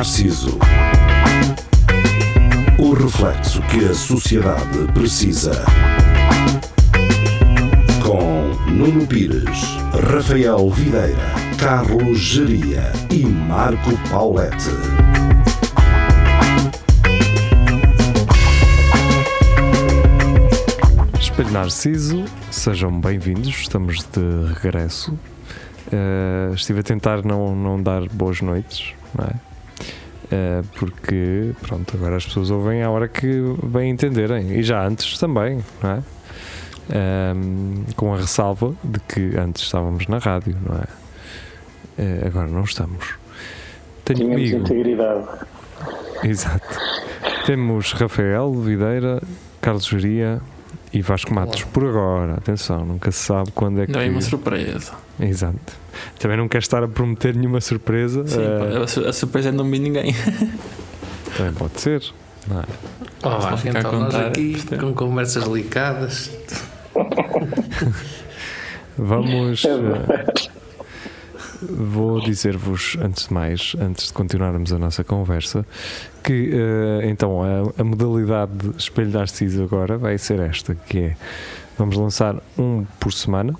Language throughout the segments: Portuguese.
Narciso. O reflexo que a sociedade precisa. Com Nuno Pires, Rafael Videira, Carlos Geria e Marco Paulette. Espelho Narciso, sejam bem-vindos, estamos de regresso. Uh, estive a tentar não, não dar boas noites, não é? Uh, porque, pronto, agora as pessoas ouvem à hora que bem entenderem, e já antes também, não é? Um, com a ressalva de que antes estávamos na rádio, não é? Uh, agora não estamos. Tenho Tínhamos comigo. integridade. Exato. Temos Rafael Videira, Carlos Geria e Vasco Matos. Por agora, atenção, nunca se sabe quando é que. Não é uma surpresa. Exato. Também não quer estar a prometer nenhuma surpresa. Sim, uh... a surpresa é não vi ninguém. Também pode ser. Não é? Oh, então nós aqui com conversas delicadas. Vamos. Uh, vou dizer-vos, antes de mais, antes de continuarmos a nossa conversa, que uh, então a, a, modalidade de espelho Narciso agora vai ser esta, que é vamos lançar um por semana,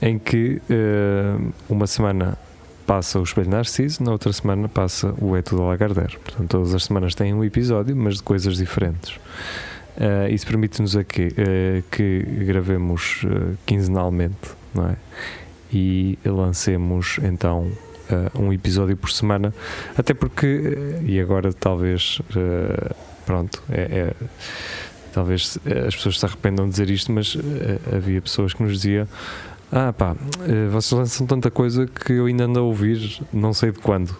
em que uh, uma semana passa o Espelho Narciso, na outra semana passa o É Tudo Lagardère. Portanto, todas as semanas têm um episódio, mas de coisas diferentes. Uh, isso permite-nos aqui uh, que gravemos uh, quinzenalmente, não é? E lancemos então um episódio por semana, até porque, e agora talvez, pronto, é, é, talvez as pessoas se arrependam de dizer isto, mas havia pessoas que nos diziam ah pá, vocês lançam tanta coisa que eu ainda ando a ouvir, não sei de quando.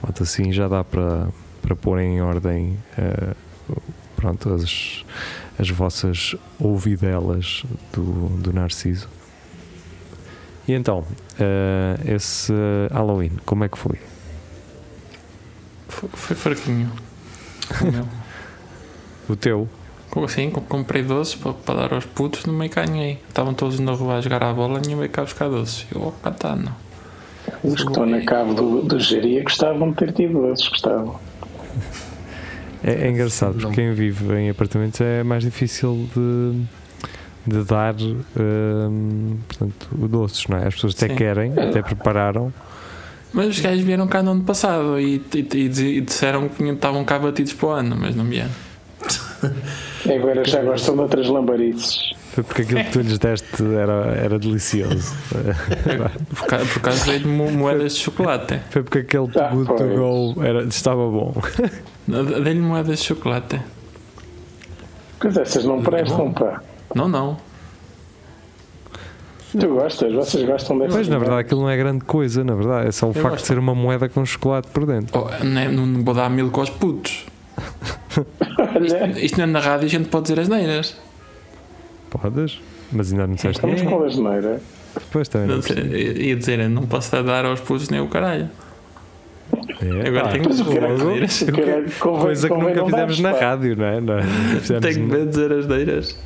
Pronto, assim já dá para, para pôr em ordem pronto, as, as vossas ouvidelas do, do Narciso. E então, uh, esse Halloween, como é que foi? Foi, foi fraquinho. o teu? Sim, comprei doces para, para dar aos putos, não me ganhei. Estavam todos na rua a jogar a bola, nem veio cá buscar doces. Eu, opa, tá, não. Os que estão na cave do, do Geria gostavam de ter tido doces, gostavam. É, é engraçado, porque quem vive em apartamentos é mais difícil de, de dar um, portanto, doces, não é? As pessoas até Sim. querem, até prepararam. Mas os gajos vieram cá no ano passado e, e, e disseram que estavam cá batidos para o ano, mas não vieram. Agora já gostam de outras lambarices. Foi porque aquilo que tu lhes deste era, era delicioso. por, causa, por causa de moedas de chocolate. Foi porque aquele ah, to go era, estava bom. Dei-lhe moedas de chocolate. Pois essas não prestam, pá. Não, não. Tu gostas? Vocês gostam dessas? Pois, na verdade, aquilo não é grande coisa, na verdade. É só o Eu facto gosto. de ser uma moeda com chocolate por dentro. Oh, não, é, não vou dar mil com os putos. isto, isto não é na rádio, a gente pode dizer as neiras. Podes, mas ainda não disseste Estamos com a asneira. Pois também. Não, não ia dizer, não posso dar aos putos nem o caralho. É, Agora tenho que dizer Coisa que nunca fizemos na rádio, não é? Não, tenho medo de dizer as neiras.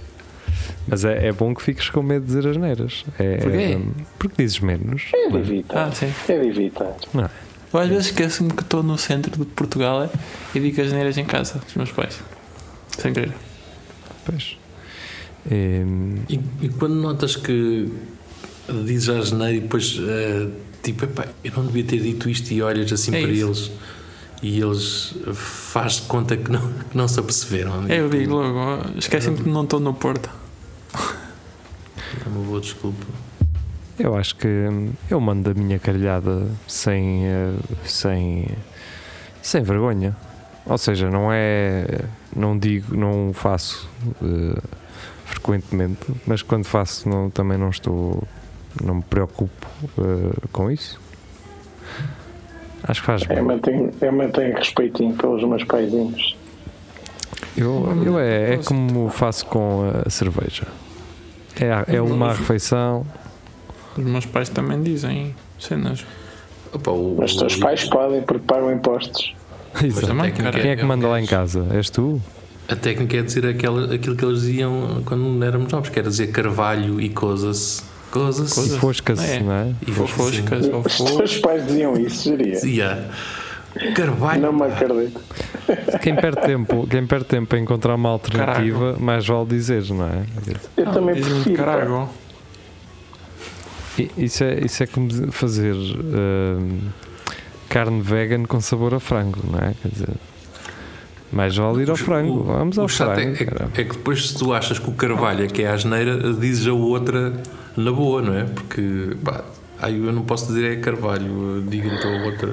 Mas é, é bom que fiques com medo de dizer as neiras. É, Porquê? É, porque dizes menos. É de evitar. Ah, sim. É de evitar. Não é? Eu às vezes esqueço-me que estou no centro de Portugal é, e digo as neiras em casa dos meus pais. Sem querer. Pois. E, e, quando notas que dizes a geneira e depois uh, tipo, epá, eu não devia ter dito isto e olhas assim é para isso. eles e eles faz de conta que não, que não se aperceberam. É, eu digo logo, esquecem me que não estou no Porto. É uma boa desculpa. Eu acho que eu mando a minha caralhada sem, eh, sem, sem vergonha. Ou seja, não é. Não digo, não faço uh, frequentemente, mas quando faço não, também não estou. Não me preocupo uh, com isso. Acho que faz bem. Eu mantenho, eu mantenho respeitinho pelos meus paizinhos. Eu, eu é, é como faço com a cerveja. É, é uma refeição. Os meus pais também dizem cenas. Opa, o, Mas os teus pais podem porque pagam impostos. Exato. Também, Quem é que manda lá em casa? És tu? A técnica é dizer aquilo, aquilo que eles diziam quando éramos novos, que era dizer carvalho e coisas. Coisas. E foscas, é. não é? E foscas. Os teus pais diziam isso, seria? Yeah. Carvalho. Não me acredito. Quem perde tempo, quem perde tempo a encontrar uma alternativa, mais vale dizer, não é? Eu Ah, também prefiro. Carago. Isso é, isso é como fazer hum, carne vegan com sabor a frango, não é? Quer dizer, mais vale ir ao frango. Vamos ao o frango. é, é, é que depois, se tu achas que o Carvalho é que é a asneira, dizes a outra na boa, não é? Porque, pá, ai, eu não posso dizer é Carvalho, diga então a outra.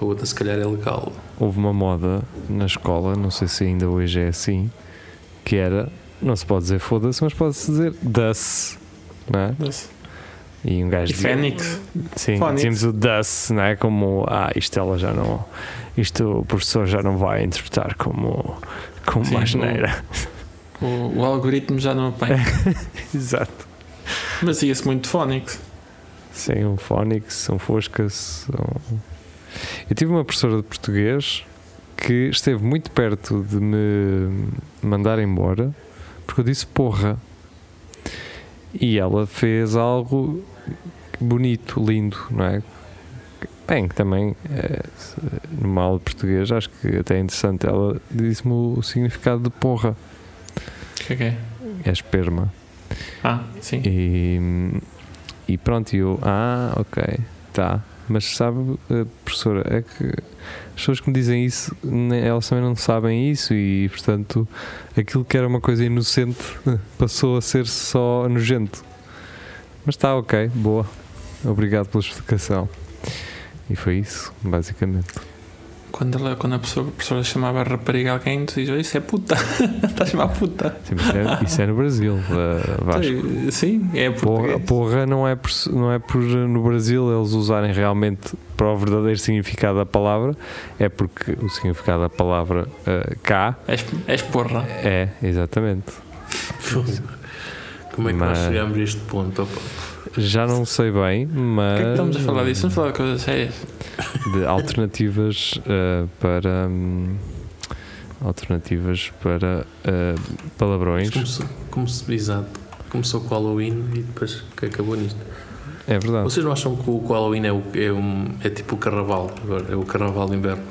A outra, se calhar, é legal. Houve uma moda na escola, não sei se ainda hoje é assim, que era, não se pode dizer foda-se, mas pode-se dizer das, não é? E um gajo E dizia- Fênix. Sim, Phonics. dizíamos o das, não é? Como, ah, isto ela já não, isto o professor já não vai interpretar como, como Sim, uma o- asneira. O, o algoritmo já não apanha. Exato. Mas ia-se muito Phonics. Sim, um Phonics, um Foscas. Um... Eu tive uma professora de português que esteve muito perto de me mandar embora porque eu disse porra. E ela fez algo bonito, lindo, não é? Bem, que também, é, se- numa aula de português, acho que até é interessante. Ela disse-me o significado de porra, O que é que é? é esperma. Ah, sim. E, e pronto, eu, ah, ok, tá. Mas sabe, eh, professora, é que as pessoas que me dizem isso, elas também não sabem isso e, portanto, aquilo que era uma coisa inocente passou a ser só nojento. Mas está ok, boa. Obrigado pela explicação. E foi isso, basicamente. Quando, ela, quando a, pessoa, a professora chamava a rapariga a alguém, tu dizes, isso é puta. Está a chamar puta. Sim, mas é- isso é no Brasil, eh, Vasco. Sim, é Porra, português. porra não, é por, não é por no Brasil eles usarem realmente para o verdadeiro significado da palavra, é porque o significado da palavra eh, cá És, és porra. é, exatamente. Como é que Mas- nós chegamos a este ponto? Opa? Já não sei bem, mas. que é que estamos a falar disso? Vamos falar de coisas sérias. De alternativas eh, para. hum, alternativas para eh, palavrões. Começou, começou, exato. Começou com o Halloween e depois que acabou nisto. É verdade. Vocês não acham que o, que o Halloween é, o, é, um, é tipo o carnaval? Agora, é o carnaval de inverno.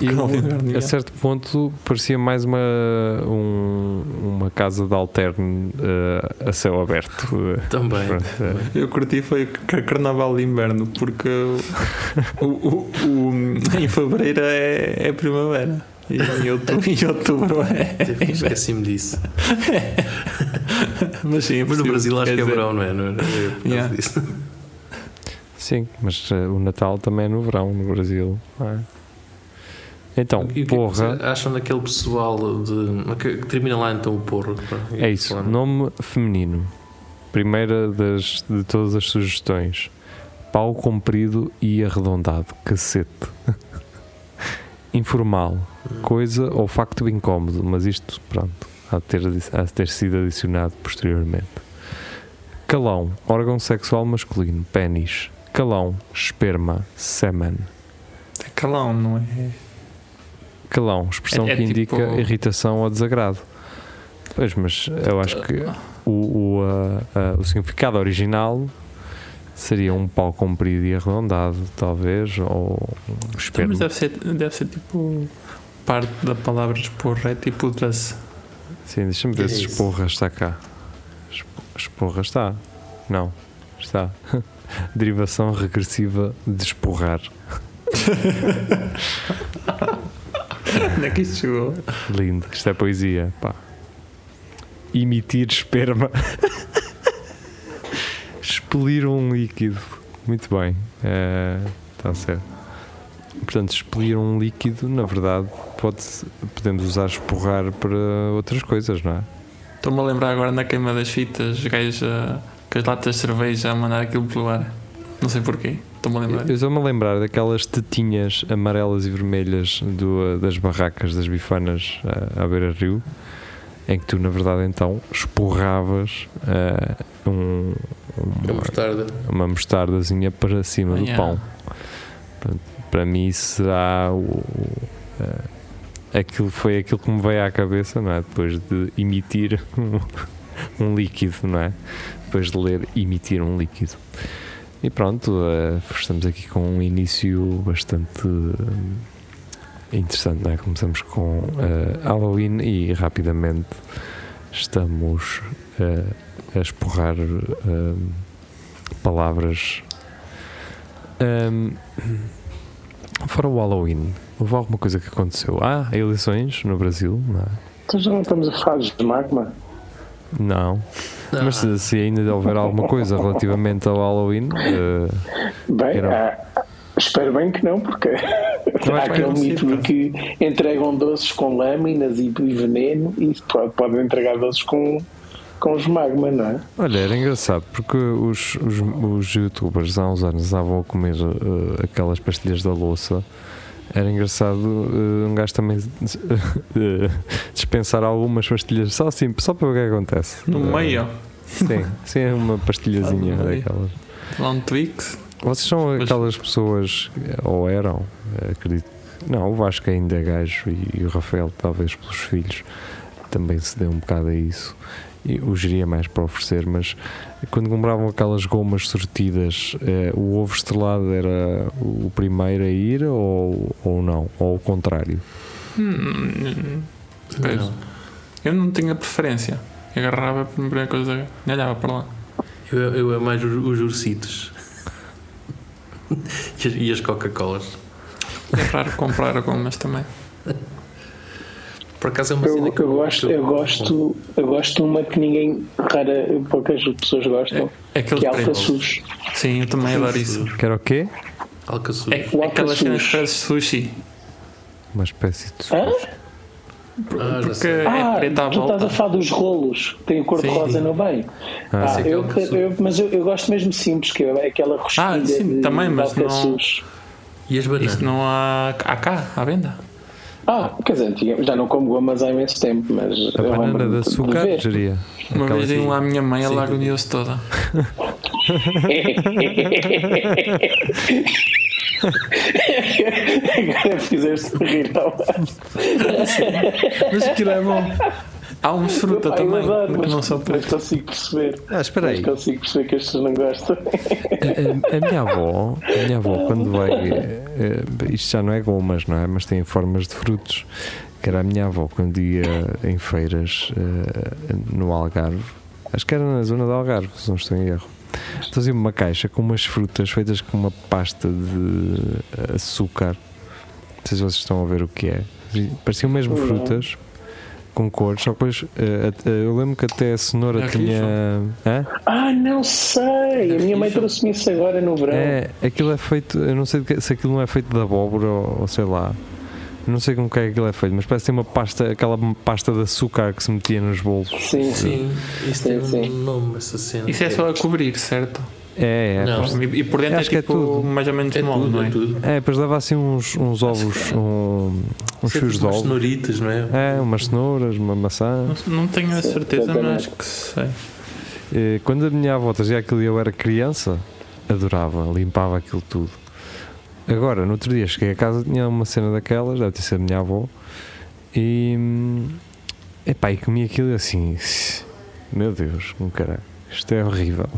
E a certo ponto parecia mais uma, um- uma casa de alterno eh, a céu aberto. Também. pronto, eh, Eu curti foi Carnaval de Inverno, porque o, o- o- em Fevereiro é, é primavera. E em outubro, em outubro é. Tipo, Esqueci-me disso. Mas sim, Mas no Brasil acho que é verão, não é? Não é? É Yeah. disso. Sim, mas eh, o Natal também é no verão no Brasil. não é? Então, E o que é que porra, vocês acham daquele pessoal de. que, que termina lá então o porro? é isso. Nome feminino. Primeira das, de todas as sugestões. Pau comprido e arredondado. Cacete. Informal. Coisa ou facto incómodo. Mas isto, pronto, há de ter, há de ter sido adicionado posteriormente. Calão. Órgão sexual masculino. Pênis. Calão. Esperma. Semen. É calão, não é? Calão, expressão É- é que tipo- indica irritação ou desagrado. Pois, mas eu acho que o, o, o significado original seria um pau comprido e arredondado, talvez, ou um Então, mas deve ser, deve ser tipo. Parte da palavra esporra é tipo das. Sim, deixa-me ver É se esporra está cá. Esp- Esporra está? Não, está. Derivação regressiva de esporrar. Onde é que isto chegou? Lindo, isto é poesia, pá. Emitir esperma. Expelir um líquido. Muito bem, está certo. Portanto, expelir um líquido, na verdade, pode podemos usar esporrar para outras coisas, não é? Estou-me a lembrar agora na queima das fitas, ah, com as latas de cerveja a mandar aquilo pelo ar. Não sei porquê. Estou-me a lembrar. Eu estou-me a lembrar daquelas tetinhas amarelas e vermelhas do, das barracas das bifanas ah, à beira-rio, em que tu, na verdade, então, esporravas ah, um, É uma, mostarda. uma mostardazinha para cima Ah, do yeah. pão. Portanto, para mim isso será o, o, eh, aquilo foi aquilo que me veio à cabeça, não é? Depois de emitir um, um líquido, não é? Depois de ler emitir um líquido. E pronto, uh, estamos aqui com um início bastante uh, interessante, é? Começamos com uh, Halloween e rapidamente estamos a esporrar palavras. Um, fora o Halloween, houve alguma coisa que aconteceu? Ah, eleições no Brasil, não é? Então já não estamos a falar de magma? Não. Ah. Mas se, se, ainda houver alguma coisa relativamente ao Halloween. Uh, bem, era... ah, espero bem que não, porque há aquele mito de que entregam doces com lâminas e, e veneno e podem entregar doces com, com os magma, não é? Olha, era engraçado porque os, os, os youtubers há uns anos andavam a comer uh, aquelas pastilhas da louça era engraçado uh, um gajo também uh, dispensar algumas pastilhas só assim, só para ver o que acontece. No uh, meio? Sim, sim, é uma pastilhazinha daquelas. Long Twix? Vocês são aquelas pessoas, ou eram, acredito. Não, o Vasco ainda é gajo e, e o Rafael, talvez pelos filhos, também se deu um bocado a isso o geria mais para oferecer, mas quando compravam aquelas gomas sortidas, eh, o ovo estrelado era o primeiro a ir ou, ou não? Ou o contrário? Hum, não. Eu não tinha preferência. Eu agarrava a primeira coisa e olhava para lá. Eu, eu é mais os, os ursitos e as, e as Coca-Colas. É raro comprar gomas também. Por acaso é uma eu, cena que eu, eu gosto, eu gosto, eu gosto de uma que ninguém, rara, poucas pessoas gostam, é, que é Alcaçuz. Sim, eu também adoro isso. Que era o quê? Alcaçuz. É, é aquela cena que parece sushi. Uma espécie de sushi. Hã? Ah, Porque é ah, preta à tu volta. estás a falar dos rolos, tem o cor de rosa no bem. Ah, ah, eu, eu, mas eu, eu, gosto mesmo simples, que é aquela rosquilha ah, sim, de, também, mas não, E as bananas? Isso não há, há cá, à venda. Ah, quer dizer, já não como gomas há imenso tempo, mas. A banana de açúcar, de geria. Uma vez iam lá a minha mãe, ela agoniou-se toda. Agora fizeste rir, não. Mas aquilo é bom. Há uns fruta pai, também, adoro, mas, não são Mas consigo perceber. Ah, espera aí. Mas consigo perceber que pessoas não gostam. A, a, a, minha avó, a minha avó, quando veio, eh, isto já não é gomas, não é? Mas tem formas de frutos. Que era a minha avó, quando ia em feiras eh, no Algarve, acho que era na zona do Algarve, se não estou em erro. Trazia-me uma caixa com umas frutas feitas com uma pasta de açúcar. Não sei se vocês estão a ver o que é. Pareciam mesmo frutas, com cores, só depois uh, uh, eu lembro que até a cenoura é tinha. Hã? Ah, não sei! A minha mãe trouxe-me isso agora no verão. É, aquilo é feito, eu não sei se aquilo não é feito de abóbora ou, ou sei lá. Não sei como que é que aquilo é feito, mas parece ter uma pasta, aquela pasta de açúcar que se metia nos bolos. Sim, sim. Isso tem sim. um nome, essa cena. Isso é só a cobrir, certo? É, é. Não. E, e por dentro Acho é tipo que é tudo. mais ou menos É mole, tudo, não é? é tudo. É, depois leva assim uns, uns ovos, um, uns é fios tipo de umas ovos. cenoritas, não é? É, umas cenouras, uma maçã. Não, não tenho a Sim, certeza, mas acho que sei. E Quando a minha avó trazia aquilo e eu era criança, adorava, limpava aquilo tudo. Agora, no outro dia cheguei a casa, tinha uma cena daquelas, deve ter sido a minha avó, e. hum, Epá, e comi aquilo e assim. Meu Deus, como caralho, isto é horrível.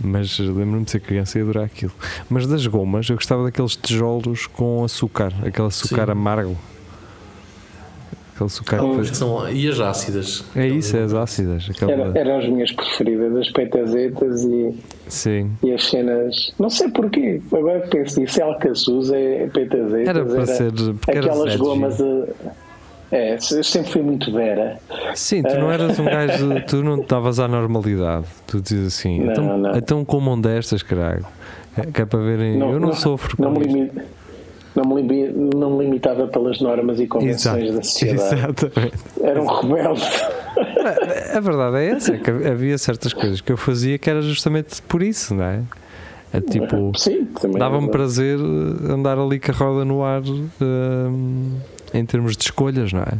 Mas lembro-me de ser criança e adorar aquilo. Mas das gomas, eu gostava daqueles tijolos com açúcar, aquele açúcar Sim. amargo. Aquele açúcar faz- que são- E as ácidas? É isso, é as ácidas. Aquela... Era, eram as minhas preferidas, as peitazetas e, Sim. e as cenas. Não sei porquê, agora que penso nisso, é alcaçuz, é peitazetas, Era para ser. Porque era aquelas gomas. A, é, eu sempre fui muito vera. Sim, tu não eras um gajo, tu não estavas à normalidade. Tu dizes assim, Não, então, não. então comam destas, caralho. É, que é para verem, eu não, sofro com não me, não, me limi- não me limitava pelas normas e convenções da sociedade. exatamente. Era um rebelde. A verdade é essa, que havia certas coisas que eu fazia que era justamente por isso, não é? É tipo, é dava-me prazer andar ali com a roda no ar hum, em termos de escolhas, não é?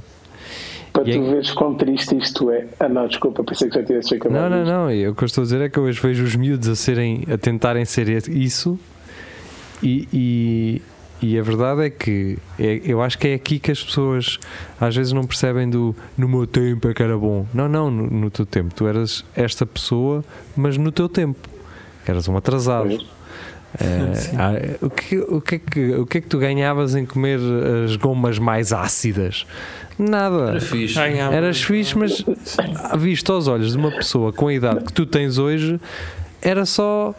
Para E tu é- veres quão triste isto é. Ah, não, desculpa, pensei que já tivesse acabado. Não, não, isto. não. e O que eu estou a dizer é que eu hoje vejo os miúdos a serem, a tentarem ser isso e, e, e a verdade é que é- eu acho que é aqui que as pessoas às vezes não percebem do no meu tempo é que era bom. Não, não, no, no teu tempo. Tu eras esta pessoa, mas no teu tempo. eras um atrasado. É, o, que, o, que é que, o que é que tu ganhavas em comer as gomas mais ácidas? Nada. Era fixe. Eras fixe, mas visto aos olhos de uma pessoa com a idade que tu tens hoje, era só.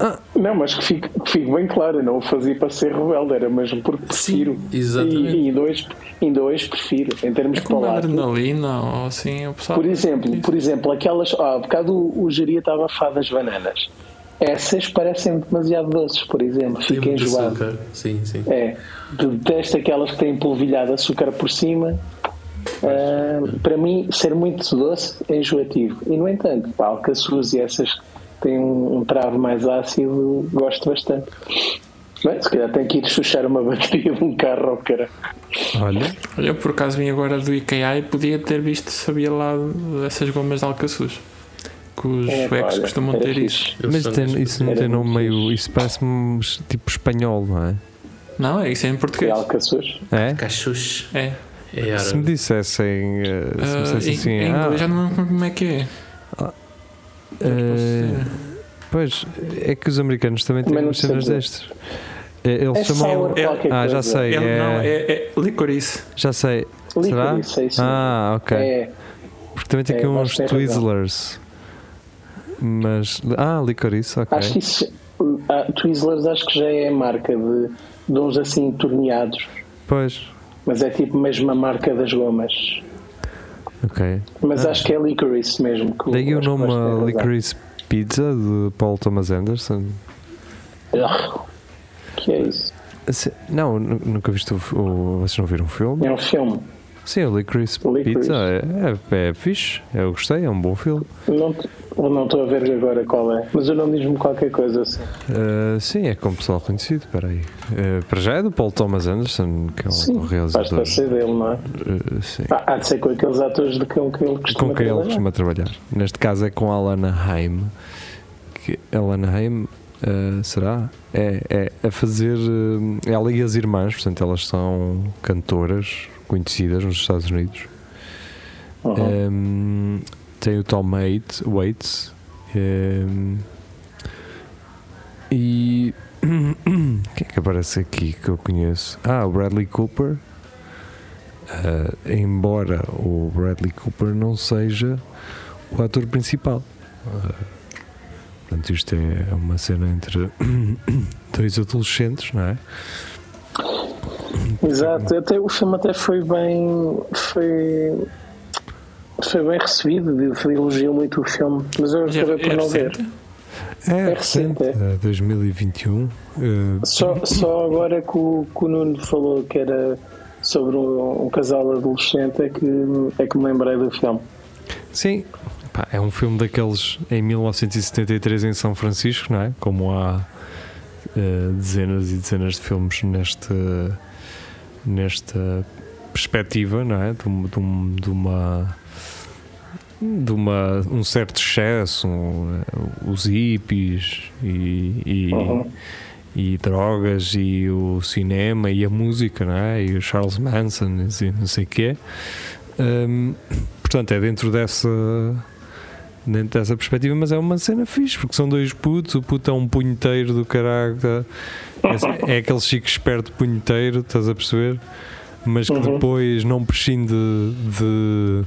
Ah. Não, mas que fique, que fique, bem claro, eu não o fazia para ser rebelde, era mesmo porque prefiro. Sim, exatamente. E, ainda, hoje, ainda hoje prefiro, em termos é de palato. adrenalina ou assim, o pessoal. Por exemplo, por exemplo aquelas. Ah, um bocado o, o geria estava a falar das bananas. Essas parecem demasiado doces, por exemplo, fica enjoado. Açúcar. Sim, sim. É, detesto aquelas que têm polvilhado açúcar por cima. Uh, para mim, ser muito doce é enjoativo. E, no entanto, pá, alcaçuz e essas que têm um, um travo mais ácido, gosto bastante. Bem, se calhar tenho que ir chuchar uma bateria de um carro ao cara. Olha. Olha, por acaso vim agora do IKEA e podia ter visto, sabia lá dessas gomas de alcaçuz que os é, suecos costumam ter isso. Mas tem, isso não tem nome meio. Isso parece-me tipo espanhol, não é? Não, é isso é em português. Alcaçuz. É? Cachuch. É. é se me dissessem. Uh, se me dissessem assim. Em, ah, já não lembro como é que é. Ah, uh, pois, é que os americanos também têm umas cenas destas. Eles é chamam. É, ah, já sei. É, é, não, é, é licorice. Já sei. Licorice, Será? É isso ah, ok. É. Porque também tem aqui uns Twizzlers. Mas. Ah, licorice, ok. Acho que isso. Uh, Twizzlers acho que já é a marca de, de uns assim torneados. Pois. Mas é tipo mesmo a marca das gomas. Ok. Mas ah. acho que é licorice mesmo. Daí o nome Licorice Pizza de Paul Thomas Anderson. que é isso? Não, nunca viste o, o. Vocês não viram o filme? É um filme. Sim, o Licorice, Licorice. Pizza é, é, é fixe, eu gostei, é um bom filme. Não, não estou a ver agora qual é, mas o nome diz-me qualquer coisa assim. Uh, sim, é com pessoal conhecido, espera aí. Uh, para já é do Paul Thomas Anderson, que é um sim, realizador. Basta ser dele, não é? Uh, sim. Ah, há de ser com aqueles atores de com que ele costuma Com quem ele costuma trabalhar. Neste caso é com a Alana Haim. Que Alana Haim Uh, será? É, é a fazer. Uh, ela e as irmãs, portanto, elas são cantoras conhecidas nos Estados Unidos. Uhum. Um, tem o Tom Waits, um, e quem é que aparece aqui que eu conheço? Ah, o Bradley Cooper. Uh, embora o Bradley Cooper não seja o ator principal. Uh, Portanto, isto é uma cena entre dois adolescentes, não é? Exato, até, o filme até foi bem. Foi, foi bem recebido, foi elogiou muito o filme, mas eu acabei é, por não ver. É, é recente, é. 2021. Uh, eh, só, só agora que o, que o Nuno falou que era sobre um, um, casal adolescente é que, é que me lembrei do filme. Sim, Pá, é um filme daqueles em 1973 em São Francisco, não é? Como há uh, dezenas e dezenas de filmes neste, nesta perspectiva, não é? De, de, de uma de uma, um certo excesso, um, os hippies e, e, uhum. e, drogas e o cinema e a música, não é? E o Charles Manson e não sei o quê. Um, portanto, é dentro dessa dentro dessa perspectiva, mas é uma cena fixe, porque são dois putos, o puto é um punheteiro do caralho, é, é aquele chico esperto punheteiro, estás a perceber? Mas que uhum. depois não prescinde de, de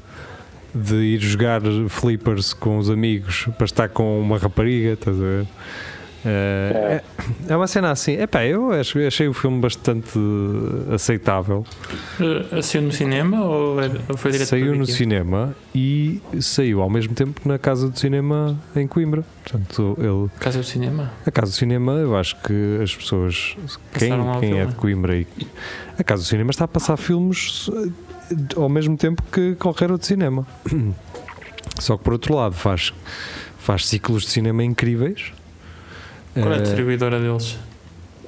ir jogar flippers com os amigos para estar com uma rapariga, estás a ver? É, é, uma cena assim. Epá, eu achei o filme bastante aceitável. Uh, saiu no cinema ou foi direto Saiu no cinema e saiu ao mesmo tempo na Casa do Cinema em Coimbra. Portanto, ele, casa do Cinema? A Casa do Cinema, eu acho que as pessoas. quem, quem é de Coimbra e. A Casa do Cinema está a passar filmes ao mesmo tempo que qualquer outro cinema. Só que por outro lado faz, faz ciclos de cinema incríveis qual é a eh, distribuidora deles?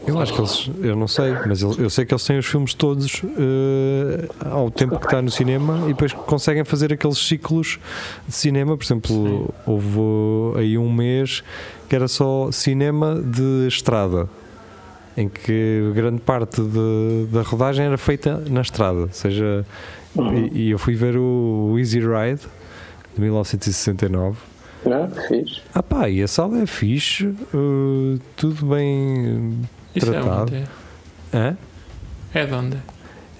Eu acho que eles, eu não sei, mas eu, eu sei que eles têm os filmes todos uh, ao tempo que está no cinema e depois conseguem fazer aqueles ciclos de cinema. Por exemplo, Sim. houve aí um mês que era só cinema de estrada, em que grande parte de, da rodagem era feita na estrada. Ou seja, uhum. e, e, eu fui ver o, o Easy Ride de 1969 Não, fixe. Ah pá, e a sala é fixe, uh, tudo bem Isso tratado. é onde? Hã? É de onde?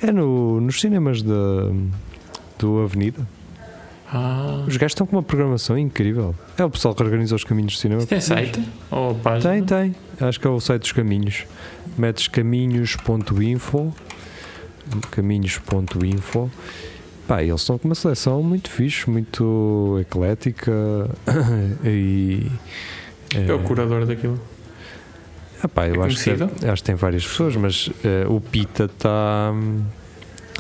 É no, nos cinemas da, do Avenida. Ah. Os gajos estão com uma programação incrível. É o pessoal que organiza os caminhos do cinema. Isso tem site? Ou página? Tem, tem. Acho que é o site dos caminhos. Metes caminhos.info caminhos.info Pá, eles estão com uma seleção muito fixe, muito eclética e. É o curador daquilo. Ah, pá, eu É acho, que, acho que tem várias pessoas, mas eh, o Pita está.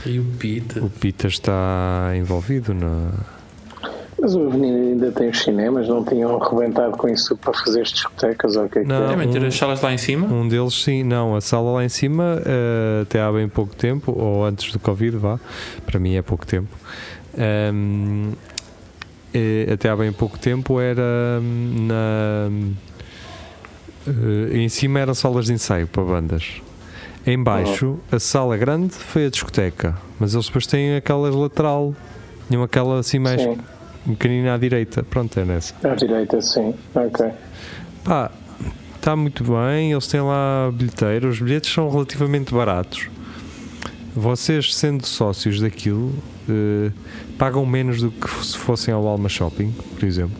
E o Pita. O Pita está envolvido na. Mas o Avenida ainda tem os cinemas, não tinham arrebentado com isso para fazer as discotecas ou o que é que Não. é? Um- as salas lá em cima? Um deles, sim, não. A sala lá em cima, eh, até há bem pouco tempo, ou antes do Covid, vá, para mim é pouco tempo. Ahm, eh, até há bem pouco tempo era hum, na. eh, em cima eram salas de ensaio para bandas. Em baixo, a sala grande foi a discoteca, mas eles depois têm aquela lateral, tinham aquela assim mais Sim, pequenina à direita. Pronto, é nessa. à direita, sim. Ok. Pá, está muito bem, eles têm lá bilheteiro, os bilhetes são relativamente baratos. Vocês, sendo sócios daquilo, eh, pagam menos do que se fossem ao Alma Shopping, por exemplo.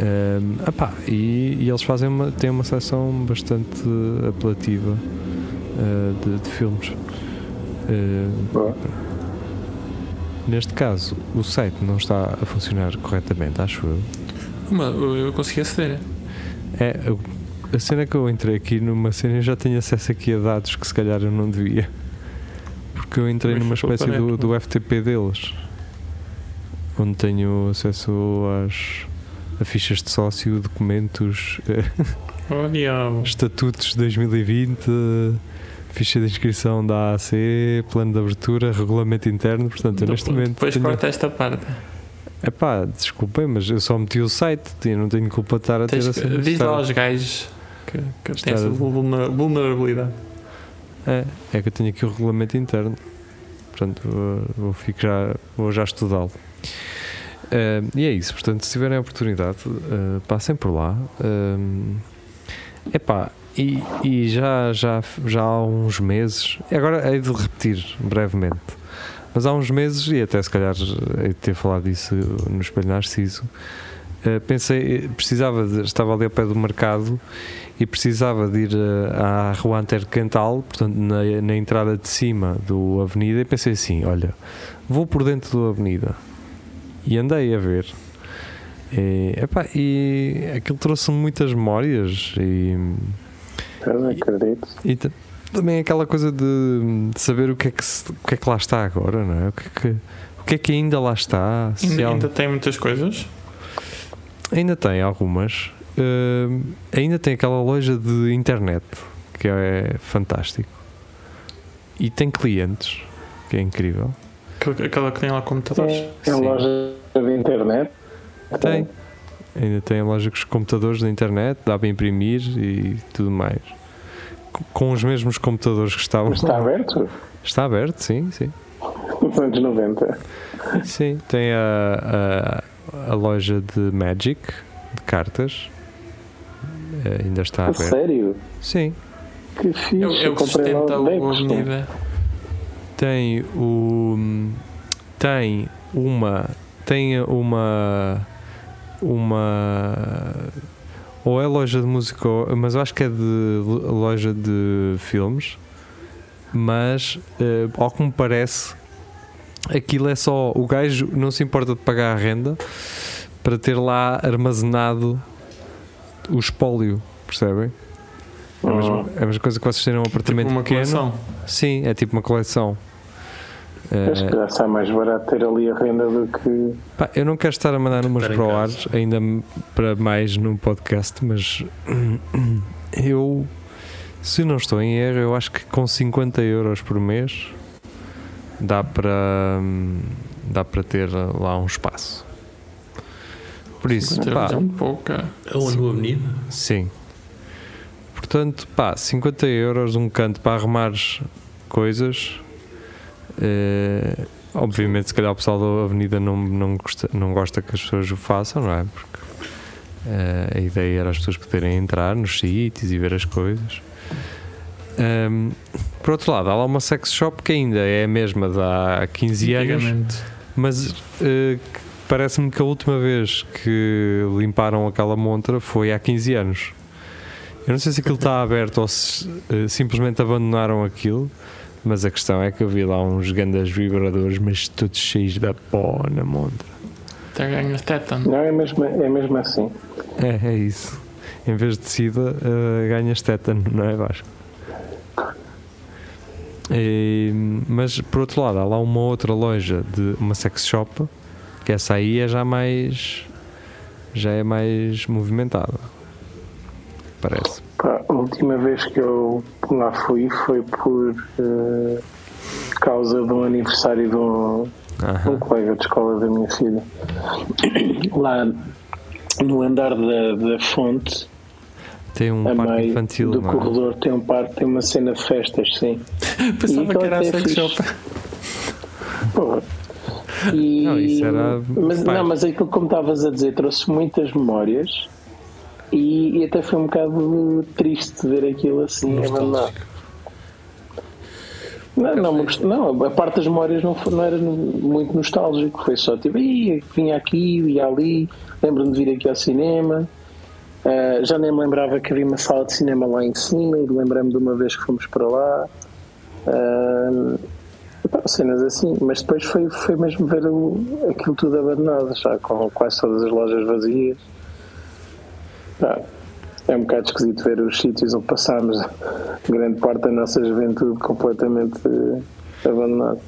Ehm, ah pá, e, e eles fazem uma, têm uma seleção bastante apelativa eh, de, de filmes. Eh, Boa. Neste caso, o site não está a funcionar corretamente, acho eu. Mas eu consegui aceder. É, a cena que eu entrei aqui numa cena eu já tenho acesso aqui a dados que se calhar eu não devia. Porque eu entrei Mas numa espécie do, do FTP deles. Onde tenho acesso às a fichas de sócio, documentos, Oh, estatutos de 2020, eh, ficha de inscrição da AAC, plano de abertura, regulamento interno. Portanto, eu neste momento. Depois tenho- corta esta parte. Epá, desculpem, mas eu só meti o site, eu não tenho culpa de estar a ter acesso. diz lá aos gajos que, que Estar- têm essa vulner- vulnerabilidade. É, é que eu tenho aqui o regulamento interno. Portanto, vou, vou, ficar, vou já estudá-lo. Eh, e é isso, portanto, se tiverem a oportunidade, eh, passem por lá. É epá, e, e já, já, já há uns meses, agora hei de repetir brevemente, mas há uns meses, e até se calhar hei de ter falado disso no Espelho Narciso, eh, pensei, precisava de, estava ali ao pé do mercado e precisava de ir eh, à Rua Intercantal, portanto na, na entrada de cima do Avenida, e pensei assim: olha, vou por dentro do Avenida. E andei a ver. E, epá, e aquilo trouxe-me muitas memórias e, Pois, acredito. e ta- também aquela coisa de, de saber o que, é que se- o que é que lá está agora, não é? O que é que, o que, é que ainda lá está? se Ainda, há- ainda tem muitas coisas. Ainda tem algumas. Hum, ainda tem aquela loja de internet que é fantástico. E tem clientes, que é incrível. Aquela- que tem lá computadores. É, é Sim. loja de internet. Tem. Ainda tem a loja com os computadores da internet, dá para imprimir e tudo mais. Com- os mesmos computadores que estavam. Mas está aberto? Está aberto, sim, sim. Nos anos 90. Sim, tem a, a, a loja de Magic, de cartas. Eh, ainda está A aberta. sério? Sim. Que fixe. É, o- é o que comprei lá sustenta bem a custom. avenida. tem o tem uma tem uma uma ou é loja de música mas eu acho que é de lo- loja de filmes mas eh, ao que me parece aquilo é só o gajo não se importa de pagar a renda para ter lá armazenado o espólio percebem? É a mesma, é a mesma coisa que vocês terem um apartamento Tipo uma pequeno coleção. Sim, é tipo uma coleção. Eh, já sai mais barato ter ali a renda do que. pá, eu não quero estar a mandar números em para o ar, ainda para mais no podcast, mas eu, se não estou em erro, eu acho que com 50 euros por mês dá para hum, dá para ter lá um espaço. Por isso, pá, É um pouco. é. Aonde no Avenida? sim. Portanto, pá, 50 euros um canto para arrumares coisas. Eh, obviamente, se calhar o pessoal da Avenida não, não, gosta, não gosta que as pessoas o façam, não é? Porque uh, a ideia era as pessoas poderem entrar nos sítios e ver as coisas. Um, por outro lado, há lá uma sex shop que ainda é a mesma de há 15 anos, mas uh, parece-me que a última vez que limparam aquela montra foi há 15 anos. Eu não sei se aquilo está aberto ou se uh, simplesmente abandonaram aquilo, mas a questão é que eu vi lá uns grandes vibradores, mas todos cheios de pó na montra. Até ganhas tétano. Não, é mesmo, é mesmo assim. É, é isso. Em vez de sida, uh, ganhas tétano, não é, Vasco? E, mas por outro lado, há lá uma outra loja de uma sex shop que essa aí é já mais já é mais movimentada parece Pá, a última vez que eu lá fui foi por uh, causa de um aniversário de um, um, colega de escola da minha filha. Lá no andar da, da fonte tem um parque infantil do é? corredor tem um parque tem uma cena de festas sim. Pensava que era a sex shop e, não, isso era. Mas, não, mas é aquilo, como estavas a dizer, trouxe muitas memórias e, e, até foi um bocado triste ver aquilo assim abandonado. Não, não, não, a parte das memórias não, foi, não era muito nostálgico, foi só tipo, vinha aqui, ia ali, lembro-me de vir aqui ao cinema. Uh, já nem me lembrava que havia uma sala de cinema lá em cima e lembrei-me de uma vez que fomos para lá. Uh, cenas assim, mas depois foi, foi mesmo ver o, aquilo tudo abandonado, já com quase todas as lojas vazias. Ah, é um bocado esquisito ver os sítios onde passámos grande parte da nossa juventude completamente abandonado.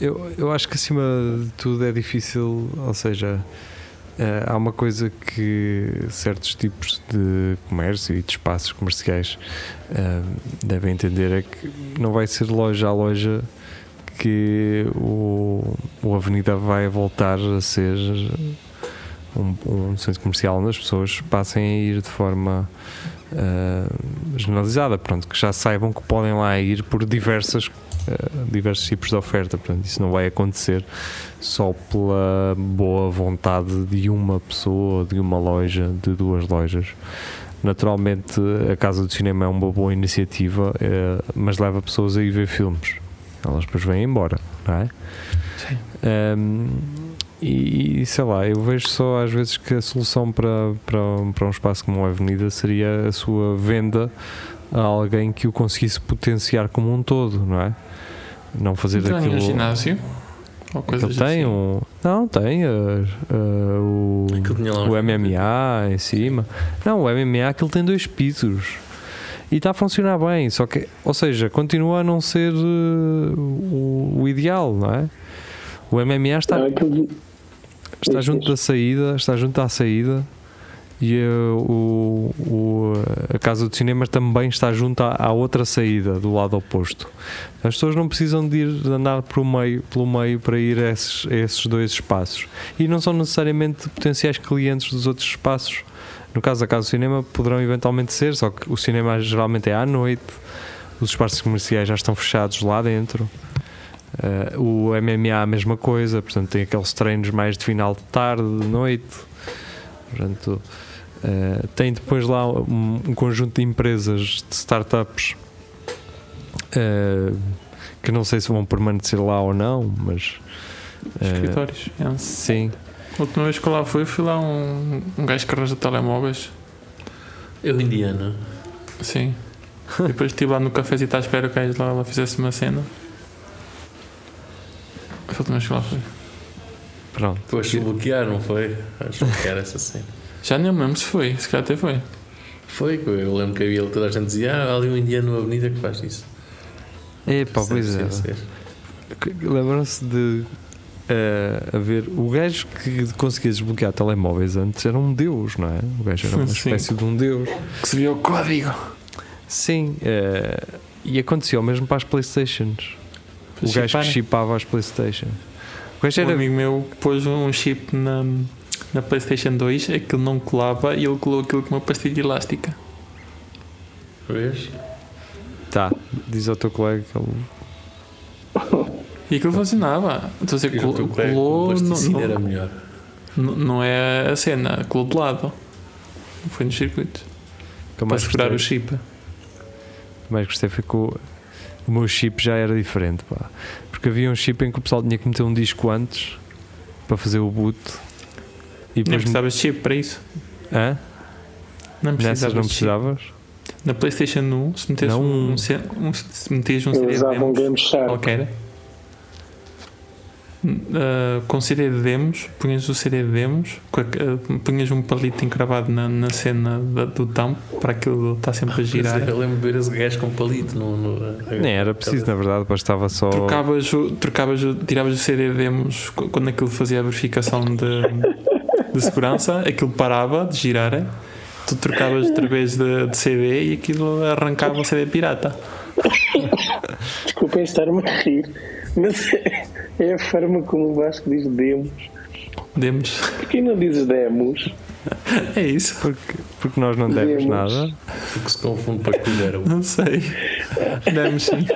Eu, eu acho que acima de tudo é difícil, ou seja, Uh, há uma coisa que certos tipos de comércio e de espaços comerciais uh, devem entender é que não vai ser loja a loja que o, o Avenida vai voltar a ser um, um centro comercial onde as pessoas passem a ir de forma uh, generalizada, pronto, que já saibam que podem lá ir por diversas, uh, diversos tipos de oferta, portanto, isso não vai acontecer só pela boa vontade de uma pessoa, de uma loja, de duas lojas. Naturalmente, a Casa do Cinema é uma boa iniciativa, uh, mas leva pessoas a ir ver filmes elas depois vêm embora, não é? Sim. Um, e sei lá, eu vejo só às vezes que a solução para, para, para um espaço como a Avenida seria a sua venda a alguém que o conseguisse potenciar como um todo, não é? Não fazer então, aquilo. ginásio? Ou coisa tem assim. um. Não, tem uh, uh, o, o MMA em cima. Não, o MMA aquilo tem dois pisos e está a funcionar bem, só que, ou seja, continua a não ser uh, o, o, ideal, não é? O MMA está, está junto da saída, está junto à saída. E uh, o, o, a Casa do Cinema também está junto à, à, outra saída, do lado oposto. As pessoas não precisam de ir de andar pelo meio, pelo meio para ir a esses, a esses dois espaços. E não são necessariamente potenciais clientes dos outros espaços. No caso da Casa do Cinema, poderão eventualmente ser, só que o cinema geralmente é à noite, os espaços comerciais já estão fechados lá dentro. Uh, o MMA a mesma coisa, portanto tem aqueles treinos mais de final de tarde, de noite. Portanto, uh, tem depois lá um, um, conjunto de empresas, de startups, uh, que não sei se vão permanecer lá ou não, mas. Escritórios, é. Sim. A última vez que eu lá fui, fui lá um, um gajo que arranja telemóveis. Eu indiano. Sim. e depois estive lá no cafezinho à espera que lá ela fizesse uma cena. Foi a última vez que lá fui. Pronto. Depois se bloquear, não foi? Acho que era essa cena. Já nem lembro se foi, se calhar até foi. Foi, eu lembro que havia toda a gente dizia, ah, há ali um indiano na avenida que faz isso. Epá, pois é. Lembram-se de uh, a ver. O gajo que conseguia desbloquear telemóveis antes era um deus, não é? O gajo era uma espécie Sim. de um deus. Que se via o código. Sim, uh, e aconteceu mesmo para as Playstations. O gajo que chipava as Playstations. O gajo era... Um amigo meu pôs um chip na, na PlayStation 2, aquilo não colava e ele colou aquilo com uma pastilha elástica. Vês? Tá, diz ao teu colega que ele e aquilo funcionava. Estou a dizer, col colou. Não, era melhor. Não é a cena, colou de lado. Foi nos circuitos. para segurar o chip. O mais gostei foi que o, meu chip já era diferente. Pá. Porque havia um chip em que o pessoal tinha que meter um disco antes para fazer o boot. E depois não precisavas de chip para isso? Hã? Não precisavas. Nessas não precisavas? Na PlayStation 1, se metes um, um, se metes um CD usava um Game Shark. Qualquer, uh, com CD de demos, punhas o CD de demos, uh, punhas um palito encravado na, na cena da, do tampo para aquilo estar sempre a girar. Eu lembro de ver esse gajo com palito. No, no, Nem era preciso, na verdade, bastava só. Trocavas, trocavas, tiravas o CD de demos quando aquilo fazia a verificação de, de segurança, aquilo parava de girar. Tu trocavas outra vez de, de CD e aquilo arrancava o CD pirata. Desculpem estar-me a rir, mas é a forma como o Vasco diz demos. Demos. Porquê não dizes demos? É isso. Porque, porque nós não demos, demos. nada. Porque se confunde para que deram. Não sei. Demos sim.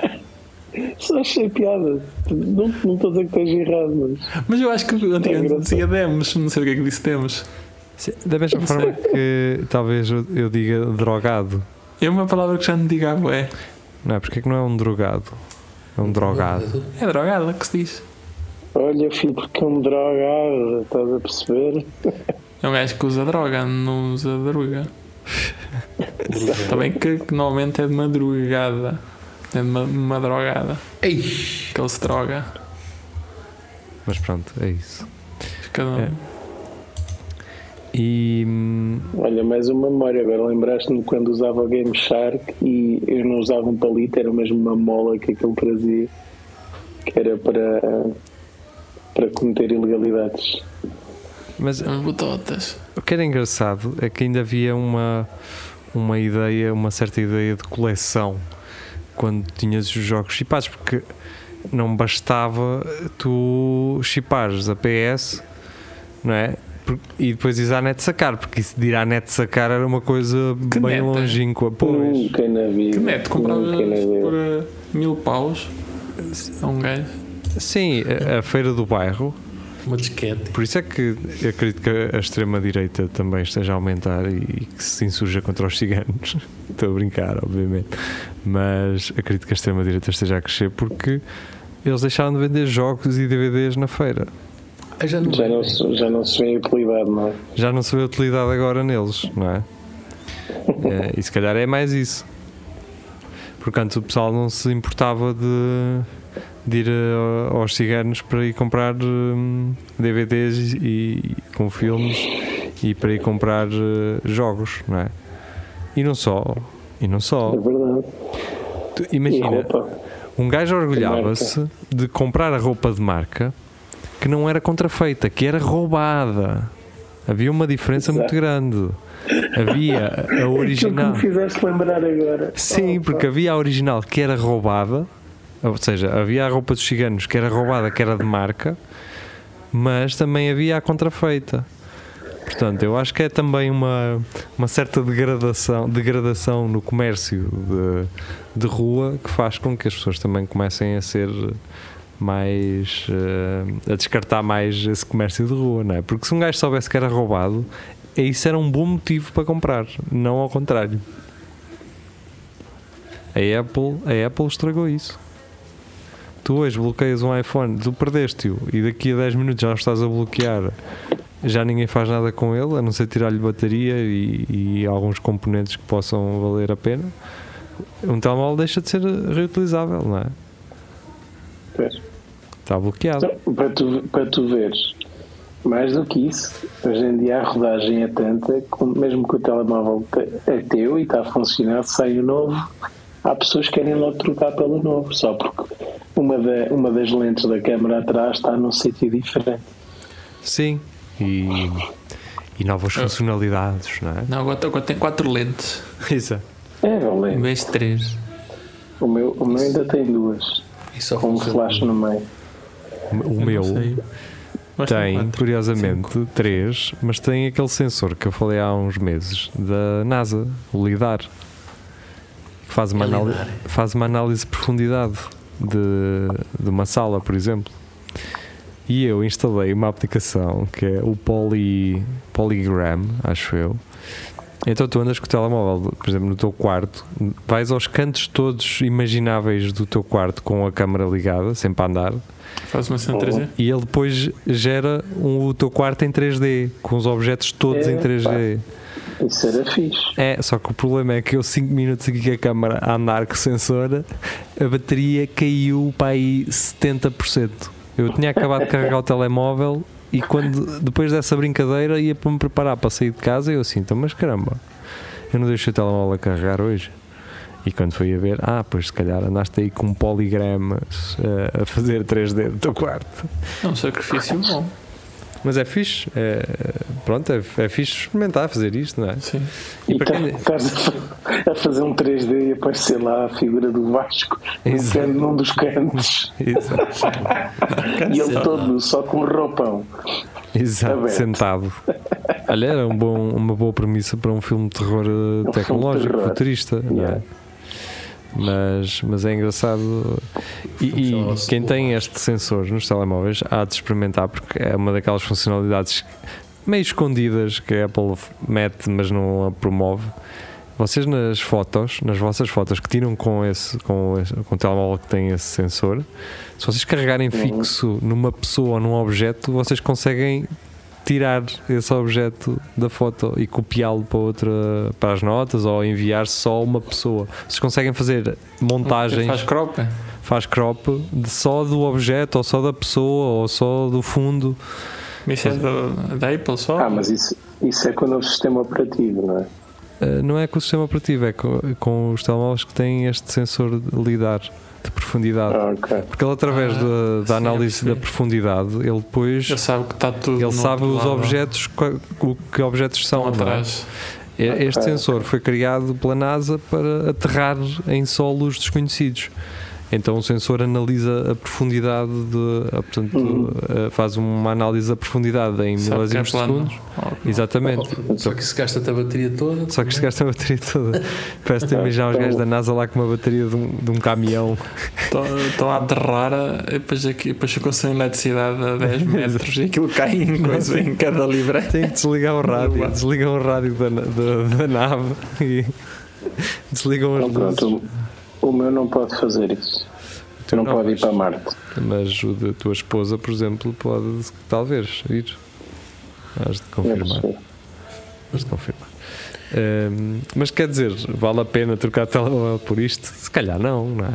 Só achei piada. Não, não estou a dizer que esteja errado, mas. Mas eu acho que antigamente é dizia demos, não sei o que é que disse demos. Da mesma forma que talvez eu diga drogado. É uma palavra que já não diga é. Não é? Porque é que não é um drogado? É um drogado. É drogado que se diz. Olha, filho, porque é um drogado, estás a perceber? É um gajo que usa droga, não usa droga. Está bem que, que, normalmente é de madrugada. É de drogada. Ei. Que ele se droga. Mas pronto, é isso. Cada um. É. E. Olha, mais uma memória. Agora lembraste-me quando usava o Game Shark e eu não usava um palito, era mesmo uma mola que aquele trazia, que era para, para cometer ilegalidades. Mas as bototas. O que era engraçado é que ainda havia uma, uma ideia, uma certa ideia de coleção quando tinhas os jogos chipados, porque não bastava tu chipares a PS, não é? e depois ir à net sacar, porque isso de ir à net sacar era uma coisa que bem longínqua. Pois. Nunca na vida. Que net compravas por uh, mil paus a um gajo? Sim, a, a, feira do bairro. Uma disquete. Por isso é que eu acredito que a extrema-direita também esteja a aumentar e que se insurja contra os ciganos. Estou a brincar, obviamente. Mas acredito que a extrema-direita esteja a crescer porque eles deixaram de vender jogos e DVDs na feira. Já não, já, não se, já não se vê utilidade, não é? Já não se vê utilidade agora neles, não é? é e se calhar é mais isso. Portanto, o pessoal não se importava de, de ir a, aos ciganos para ir comprar um, DVDs e, com filmes e para ir comprar uh, jogos, não é? E não só. E não só. É verdade. Tu, imagina, um gajo orgulhava-se de comprar a roupa de marca que não era contrafeita, que era roubada. Havia uma diferença Exato. muito grande. Havia a original. Que me fizeste lembrar agora. Sim, oh, porque havia a original que era roubada, ou seja, havia a roupa dos ciganos que era roubada, que era de marca, mas também havia a contrafeita. Portanto, eu acho que é também uma, uma certa degradação, degradação no comércio de, de rua que faz com que as pessoas também comecem a ser mais uh, a descartar mais esse comércio de rua, não é? Porque se um gajo soubesse que era roubado, isso era um bom motivo para comprar, não ao contrário. A Apple, a Apple estragou isso. Tu hoje bloqueias um iPhone, tu perdeste-o e daqui a 10 minutos já estás a bloquear. Já ninguém faz nada com ele, a não ser tirar-lhe bateria e, e alguns componentes que possam valer a pena. Um telemóvel deixa de ser reutilizável, não é? Está bloqueado. Então, para, tu, para tu veres, mais do que isso, hoje em dia a rodagem é tanta, mesmo que o telemóvel é teu e está a funcionar, sai o novo, há pessoas que querem logo trocar pelo novo, só porque uma, da, uma das lentes da câmera atrás está num sítio diferente. Sim, e, e novas ah. funcionalidades, não é? Não, agora, agora tem quatro lentes. Isso. É, valente. De três. O meu, o meu ainda tem duas. E só com um flash no meio. O meu tem, curiosamente, três, mas tem aquele sensor que eu falei há uns meses da NASA, o LIDAR, que faz uma, é análise, faz uma análise de profundidade. De, de uma sala, por exemplo. E eu instalei uma aplicação que é o Poly, Polygram, acho eu. Então tu andas com o telemóvel, por exemplo, no teu quarto, vais aos cantos todos imagináveis do teu quarto com a câmera ligada, sempre a andar. Faz uma cena 3D. E ele depois gera um, o teu quarto em 3D, com os objetos todos É, em 3D. Isso era fixe. É, só que o problema é que eu 5 minutos aqui com a câmera a andar com o sensor, a bateria caiu para aí 70%. Eu tinha acabado de carregar o telemóvel e quando depois dessa brincadeira ia para me preparar para sair de casa eu assim, então, mas caramba, eu não deixei o telemóvel a carregar hoje. E quando fui a ver, ah, pois se calhar andaste aí com poligramas eh, a fazer 3D do teu quarto. É um sacrifício bom. Mas é fixe, é, pronto, é, é fixe experimentar fazer isto, não é? Sim. E E para quem- tá- estás a fa- a fazer um 3D e aparecer lá a figura do Vasco num Exato. num dos cantos Exato. e ele todo só com um roupão. Exato, Aberto. sentado. Olha, era um bom, uma boa premissa para um filme de terror eh, de tecnológico, terror. futurista. não é? Mas, mas é engraçado. E, e quem tem Vasco. este sensor nos telemóveis há de experimentar, porque é uma daquelas funcionalidades meio escondidas que a Apple mete, mas não a promove. Vocês nas fotos, nas vossas fotos que tiram com esse, com esse, com o telemóvel que tem esse sensor, se vocês carregarem fixo numa pessoa ou num objeto, vocês conseguem tirar esse objeto da foto e copiá-lo para outra para as notas ou enviar só uma pessoa. Vocês conseguem fazer montagens, Faz crop. faz crop de só do objeto ou só da pessoa ou só do fundo. Isso é da, da Apple só. Ah, mas isso, isso é com o novo sistema operativo, não é? Uh, não é com o sistema operativo, é com, com os telemóveis que têm este sensor de lidar de profundidade. Ah, ok. Porque ele, através Ah, da, sim, da eu análise da profundidade, ele depois Ele sabe que está tudo. ele sabe os lado, objetos, o que objetos são. É? atrás. Este Ok. sensor foi criado pela NASA para aterrar em solos desconhecidos. Então o sensor analisa a profundidade de, a, portanto, Uhum. eh, faz uma análise da profundidade em Sabe é milésimos de segundos. Oh, Exatamente. Só que se gasta-te a bateria toda. Só que chegaste a bateria toda. Parece-te imaginar os gajos da NASA lá com uma bateria de um, de um caminhão. Estão a aterrar e depois, aqui, depois ficou sem eletricidade a 10 metros e aquilo cai em, coisa, em cada livre. Tem que desligar o rádio. Desligam o rádio da, da, da nave e desligam as Então, luzes. pronto, o, meu não pode fazer isso. Tu não, não, pode ir mas- para Marte. Mas o da tua esposa, por exemplo, pode talvez ir. Has de é confirmar. Has de confirmar. Hum, mas quer dizer, vale a pena trocar telemóvel por isto? Se calhar não, não é?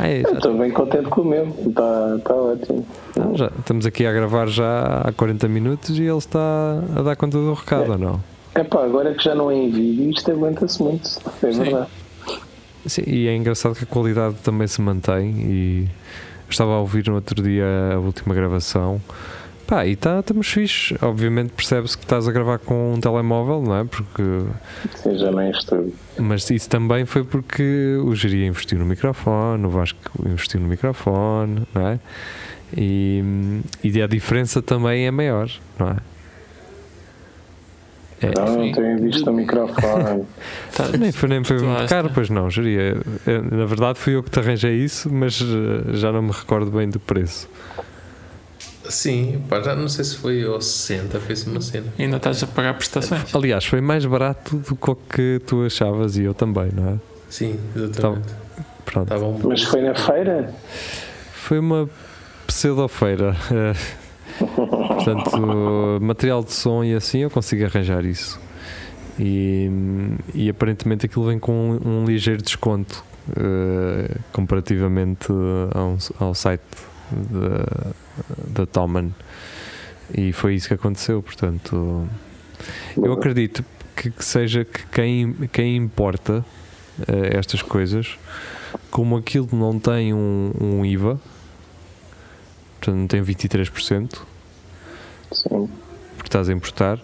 É, já, estou bem contente com o meu. Está tá ótimo. não, já estamos aqui a gravar já há 40 minutos e ele está a dar conta do recado, ou não? Epá, agora que já não é em vídeo, isto aguenta-se muito. É Sim. verdade. Sim, e é engraçado que a qualidade também se mantém e estava a ouvir no outro dia a última gravação pá, e tá, estamos fixe obviamente percebe-se que estás a gravar com um telemóvel, não é? Porque Sim, já estudo. mas isso também foi porque o Geria investiu no microfone, o Vasco investiu no microfone, não é? E, e a diferença também é maior, não é? É, Não, tenho visto o microfone. Tá, Nem foi, nem foi muito caro, pois não, geria. Na verdade fui eu que te arranjei isso, mas eh, já não me recordo bem do preço. Sim, pá, já não sei se foi aos 60, fez uma cena. Ainda estás a pagar prestações. Aliás, foi mais barato do que o que tu achavas e eu também, não é? Sim, exatamente. Pronto. Estava um Mas foi na feira? Foi uma pseudo-feira. Portanto, material de som e assim eu consigo arranjar isso. E, e aparentemente aquilo vem com um, um ligeiro desconto eh, comparativamente ao, ao site da, Toman. E foi isso que aconteceu. Portanto, eu acredito que, que seja que quem, quem importa eh, estas coisas, como aquilo não tem um, um IVA, portanto não tem 23%, Sim. porque estás a importar,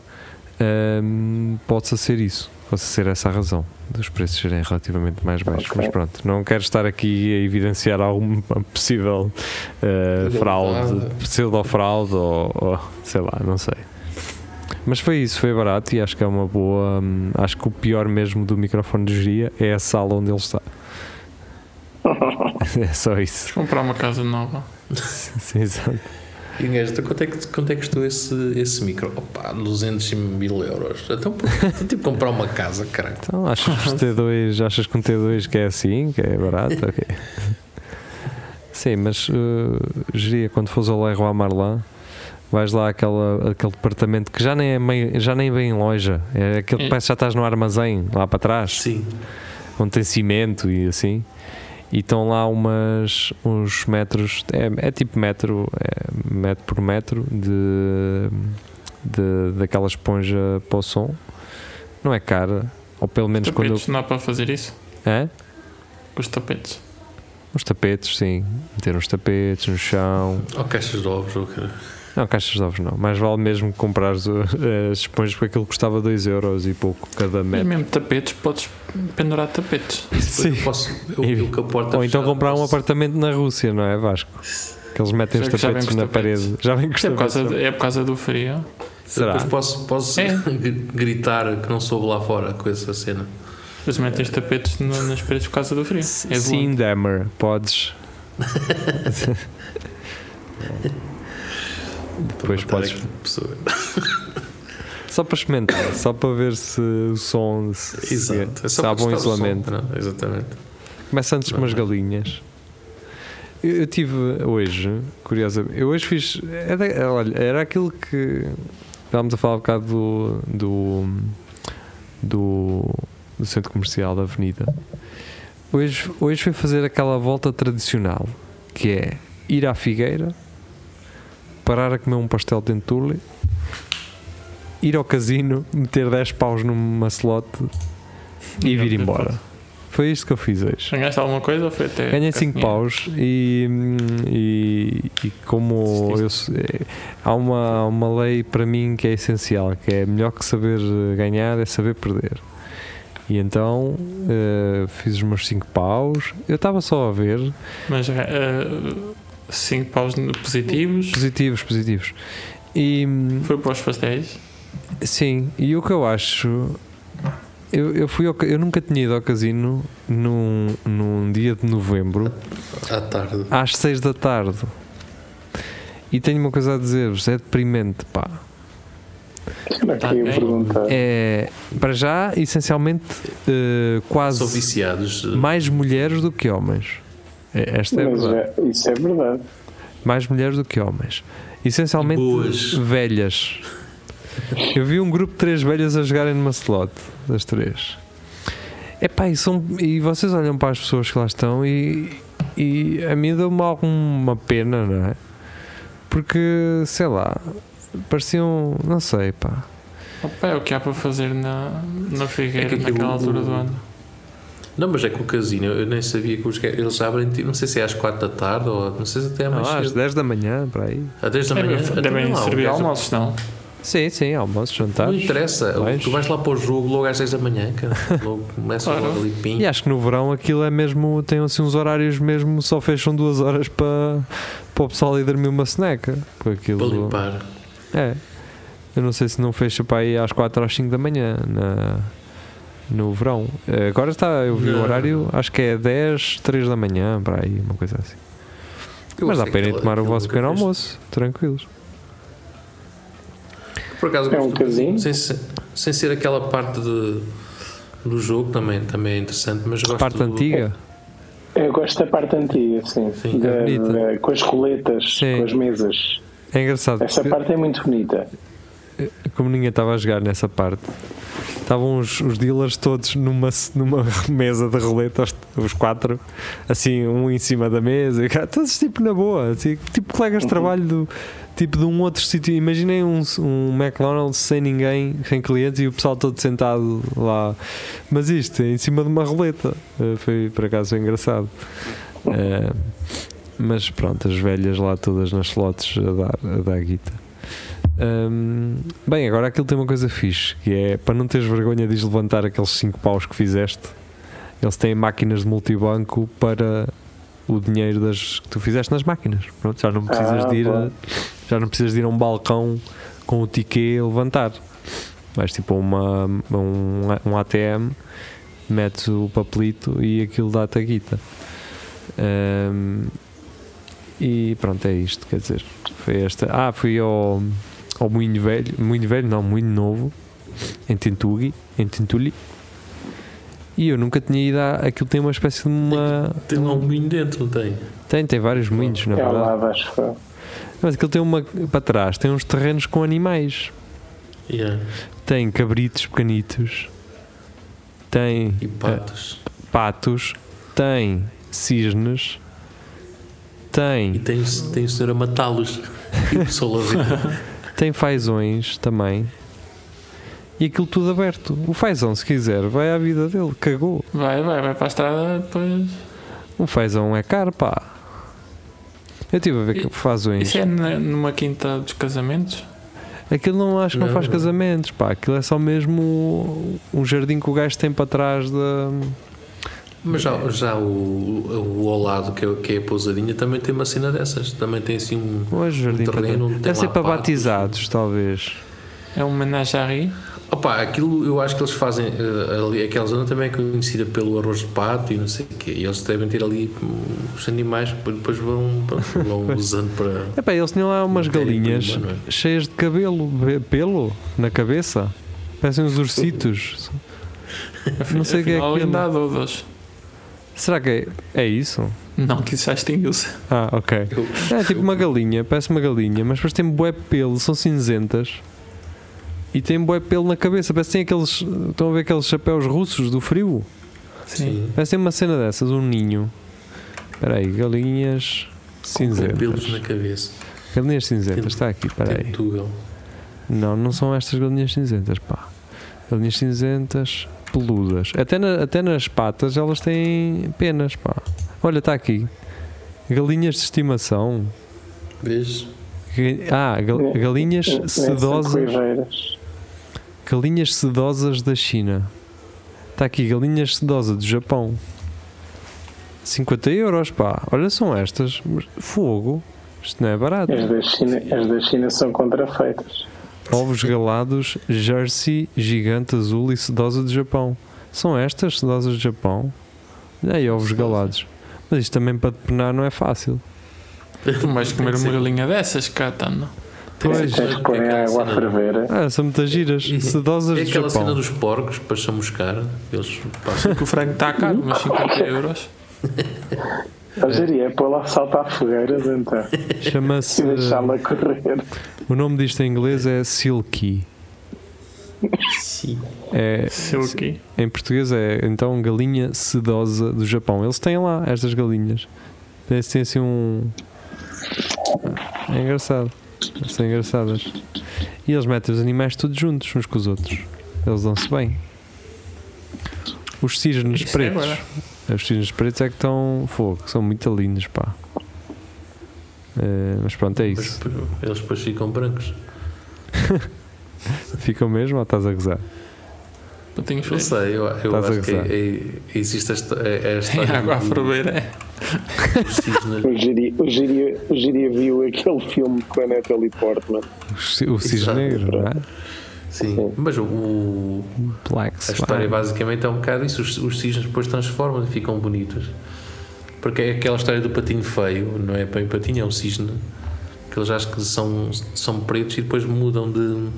hum, pode ser isso, pode ser essa a razão dos preços serem relativamente mais baixos. Ok. Mas pronto, não quero estar aqui a evidenciar alguma possível eh, fraude, pseudo-fraude ou, ou sei lá, não sei. Mas foi isso, foi barato e acho que é uma boa. hum, acho que o pior mesmo do microfone de geria é a sala onde ele está. é só isso. Comprar uma casa nova. Sim, exato. E um gajo, então quanto é que, quanto é que custou esse, esse micro? Opa, 200 mil euros. Então, então tipo comprar uma casa, caralho. Então, achas que, os T2, achas que um T2 que é assim, que é barato? Ok. Sim, mas uh, geria quando fores ao Leroy Marlin, vais lá àquela, aquele departamento que já nem é meio, já nem vem em loja, é aquele que parece que já estás no armazém lá para trás, Sim. onde tem cimento e assim. E estão lá umas, uns metros, é, é tipo metro, é metro por metro de, de daquela esponja para o som. Não é cara, ou pelo menos quando. Tapetes, não dá para fazer isso? É? Com os tapetes. Os tapetes, sim. Meter uns tapetes no chão. Ou caixas de ovos, ou cara. Não, caixas de ovos não. Mais vale mesmo comprar as esponjas porque aquilo custava 2 euros e pouco cada E metro. mesmo tapetes, podes pendurar tapetes. Sim. Eu posso, eu, E- eu Ou então comprar um posso- apartamento na Rússia, não é Vasco? Que eles metem os Já- já vem tapetes na tapetes. parede. Já vem com É por, causa, é por causa do frio. Será? Depois posso, posso É. gritar que não soube lá fora com essa cena. Eles metem os tapetes no- nas paredes por causa do frio. É de Sim, Damer, podes. Depois podes. pessoa. Só para experimentar, só para ver se o som se, Exato. É se só há bom som, isolamento. não? Exatamente. Começa antes com umas galinhas. Eu, eu tive hoje, curiosamente, eu hoje fiz. Era, era- olha, era aquilo que estávamos a falar um bocado do, do, do, do centro comercial da Avenida. Hoje, hoje fui fazer aquela volta tradicional que é ir à Figueira, parar a comer um pastel de entulho, ir ao casino, meter 10 paus numa slot e vir embora. Foi isto que eu fiz hoje. Ganhaste alguma coisa ou foi até. Ganhei ficar 5 dinheiro? paus e, e, e como eu, eh, há uma, uma lei para mim que é essencial, que é melhor que saber ganhar é saber perder. E então eh, fiz os meus 5 paus, eu estava só a ver, Mas 5 paus positivos. positivos, positivos. E Foi para os pastéis. sim, e o que eu acho, eu, eu, fui ao eu nunca tinha ido ao casino num, num dia de novembro À tarde. às 6 da tarde. E tenho uma coisa a dizer-vos, é deprimente, pá. Era Tá. É, para já, essencialmente, eh, São quase viciados. mais mulheres do que homens. É- Esta é Mas verdade. é- isso é verdade. Mais mulheres do que homens. Essencialmente, Boas. velhas. Eu vi um grupo de três velhas a jogarem numa slot, das três. Epá, e, são, e vocês olham para as pessoas que lá estão e, e a mim deu-me alguma pena, não é? Porque, sei lá, pareciam, não sei, pá. Opa, é o que há para fazer na, na Figueira É naquela altura do ano. Não, mas é que o casino, eu nem sabia que os eles abrem, tipo, não sei se é às 4 da tarde ou não sei se até é mais Ah, às cedo. 10 da manhã, para aí. Às 10 da manhã. Devem, Então, devem lá, o servir almoços, não? Sim, sim, almoço, jantar. Não interessa, Vais. tu vais lá para o jogo logo às 6 da manhã, cara. Logo começa Claro. logo ali pim. E acho que no verão aquilo é mesmo, tem assim uns horários mesmo, só fecham duas horas para, para o pessoal ir dormir uma seneca. Para aquilo, limpar. é. Eu não sei se não fecha para aí às 4 ou às 5 da manhã na, no verão. Eh, Agora está, eu vi o horário, acho que é 10, 3 da manhã, para aí, uma coisa assim. Eu Mas dá para irem tomar o vosso pequeno almoço, tranquilos. Por acaso, É um casino? Sem, ser- sem ser aquela parte de, do jogo também, também é interessante, mas gosto Parte do- antiga, Eu gosto da parte antiga, sim. Sim, Da- é da- com as coletas, Sim. com as mesas. é engraçado. Essa parte é muito bonita. Como ninguém estava a jogar nessa parte, estavam os, os dealers todos numa, numa mesa de roleta, os, os quatro, assim, um em cima da mesa, todos tipo na boa, assim, tipo colegas de trabalho do, tipo de um outro sítio. Imaginem um, um McDonald's sem ninguém, sem clientes e o pessoal todo sentado lá, mas isto em cima de uma roleta, Eh, foi por acaso engraçado. Eh, mas pronto, as velhas lá todas nas slots a dar, a dar guita. Hum, bem, agora aquilo tem uma coisa fixe, que é para não teres vergonha de levantar aqueles 5 paus que fizeste, eles têm máquinas de multibanco para o dinheiro das, que tu fizeste nas máquinas. Pronto, já não precisas Ah, de ir a, já não precisas de ir a um balcão com o ticket a levantar. Vais tipo a uma, um, um ATM, metes o papelito e aquilo dá-te a guita. E pronto, é isto. Quer dizer, foi esta. Ah, fui ao, ao Moinho Velho, Moinho Velho, não, Moinho Novo, em Tintugui, em Tintuli. E eu nunca tinha ido a. Aquilo tem uma espécie de uma. Tem lá um moinho dentro, não tem? Tem, tem vários moinhos, na É verdade. lado, acho que Mas aquilo tem uma. Para trás, tem uns terrenos com animais. Yeah. Tem cabritos pequenitos. Tem E patos. patos. Tem cisnes. E Tem, tem, tem o senhor a matá-los. E o pessoal a ver. Tem fazões também. E aquilo tudo aberto. O fazão, se quiser, vai à vida dele. Cagou. Vai, vai, vai para a estrada depois. Um fazão é caro, pá. Eu estive a ver E- que fazões. Isso é numa quinta dos casamentos? Aquilo não acho que não, Não, faz não. casamentos, pá. Aquilo é só mesmo um jardim que o gajo tem para trás da. Mas já, já o, o ao lado, que é, que é a pousadinha, também tem uma cena dessas. Também tem assim um. Hoje jardim para terreno tem Deve ser para patos. batizados, talvez. É um menagerie? Opa, aquilo eu acho que eles fazem. eh, ali, aquela zona também é conhecida pelo arroz de pato e não sei o quê. E eles devem ter ali hum, os animais que depois vão, vão usando para. Epá, eles tinham lá umas galinhas é? cheias de cabelo, be- pelo na cabeça. Parecem uns ursitos. Não sei o que é aquilo. ainda há. Será que é, é isso? Não, que isso já extinguiu-se. Ah, ok. Eu- É tipo uma galinha, parece uma galinha, mas depois tem bué pelo, são cinzentas. E tem bué pelo na cabeça, parece que tem aqueles. Estão a ver aqueles chapéus russos do frio? Sim. Parece que tem uma cena dessas, um ninho. Espera aí, galinhas Com pelos cinzentas. na cabeça. Galinhas cinzentas, está aqui, espera aí. Tem. Não, não são estas galinhas cinzentas, pá. Galinhas cinzentas, peludas. Até, na- até nas patas elas têm penas, pá. Olha, está aqui. Galinhas de estimação. Vês? Ga- Ah, gal- galinhas é- é sedosas. Galinhas sedosas da China. Está aqui, galinhas sedosas do Japão. 50 euros, pá. Olha, são estas. Fogo. Isto não é barato. As da China, as da China são contrafeitas. Ovos galados, Jersey, gigante azul e sedosa do Japão. São estas sedosas do Japão? E aí, ovos galados. Mas isto também para depenar não é fácil. Tu vais comer uma galinha dessas, Catano. Pois. Tens que pôr em Aquela água a cena- ferver. Ah, são muitas giras. Sedosas É do aquela cena Japão. dos porcos para chamuscar. Eles passam. Que o frango está caro, mas 50 euros. A geria é pôr lá saltar fogueiras então. Chama-se. E deixá-la correr. O nome disto em inglês é Silky. Sim. É, Silky. Em português é então galinha sedosa do Japão. Eles têm lá estas galinhas. Eles têm assim um. É engraçado. São engraçadas. E eles metem os animais todos juntos, uns com os outros. Eles dão-se bem. Os cisnes Isso é pretos. agora. Os cisnes pretos é que estão fogo, são muito lindos, pá. Eh, mas pronto, é Mas isso. depois- eles depois ficam brancos. Ficam mesmo ou estás a gozar? Não feios. sei, eu, eu Estás acho que é, é- existe esta, é, é a Tem história água a ferver, é. o Geria viu aquele filme com a Natalie Portman. O O cisne negro, não é? Sim, mas o, o- Black a história basicamente é um bocado isso. Os, os cisnes depois transformam e ficam bonitos. Porque é aquela história do patinho feio, não é bem patinho, é um cisne. Que eles acham que são, são pretos e depois mudam de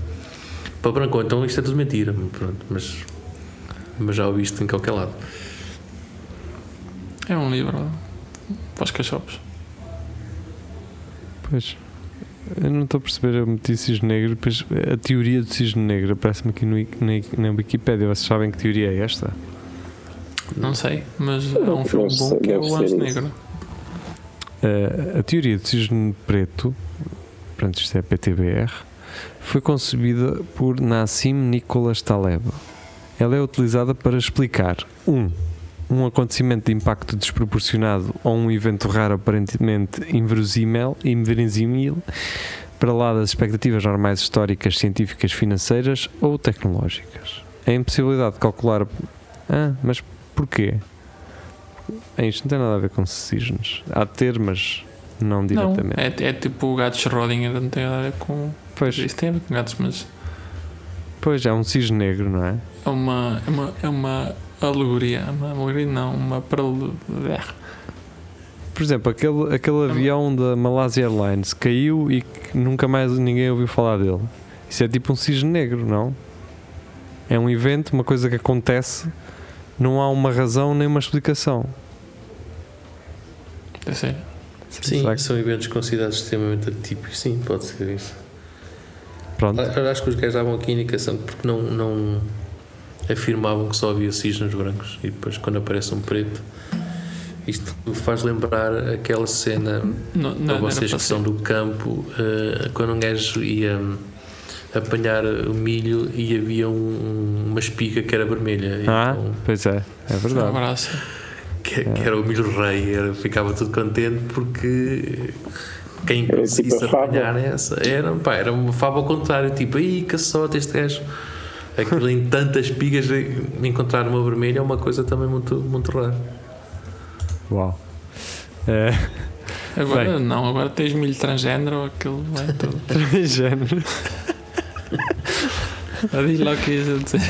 para branco. Então isto é tudo mentira. Pronto, mas, mas já ouvi isto em qualquer lado. É um livro para os cachorros. Pois. Eu não estou a perceber, eu meti cisne negro, depois a teoria do cisne negro aparece-me aqui no, na, na Wikipédia. Vocês sabem que teoria é esta? Não sei, mas é um filme bom que é o Anjo. Negro. Uh, a teoria do cisne preto, portanto isto é PTBR, foi concebida por Nassim Nicholas Taleb. Ela é utilizada para explicar um, um acontecimento de impacto desproporcionado ou um evento raro aparentemente inverosímil, inverosímil para lá das expectativas normais históricas, científicas, financeiras ou tecnológicas. A impossibilidade de calcular... Ah, mas porquê? É, isto não tem nada a ver com cisnes. Há de ter, mas não Não, diretamente. é, é tipo o gato Schrödinger, não tem nada a ver com. Pois, Isso tem a ver com gatos, mas pois, é um cisne negro, não é? é uma, é uma, é uma alegoria. Uma alegoria não, uma paralelo. por exemplo, aquele, aquele avião da Malaysia Airlines caiu e nunca mais ninguém ouviu falar dele. Isso é tipo um cisne negro, não? É um evento, uma coisa que acontece, não há uma razão nem uma explicação. É sério. Sim, que... são eventos considerados extremamente atípicos, sim, pode ser isso. Pronto. Acho que os gajos davam aqui a indicação porque não, não afirmavam que só havia cisnes brancos. E depois quando aparece um preto isto faz lembrar aquela cena não, não, para vocês que são do campo uh, quando um gajo ia apanhar o milho e havia um, uma espiga que era vermelha. Ah, então, pois é, é verdade. Que, é. que, era o milho rei era, ficava tudo contente porque quem conseguisse tipo apanhar essa era, pá, era uma fava ao contrário tipo, aí caçote este gajo aquilo em tantas espigas encontrar uma vermelha é uma coisa também muito, muito rara Uau é. Agora Bem. não, agora tens milho transgênero aquilo vai tudo. transgênero. Diz lá o que ias dizer.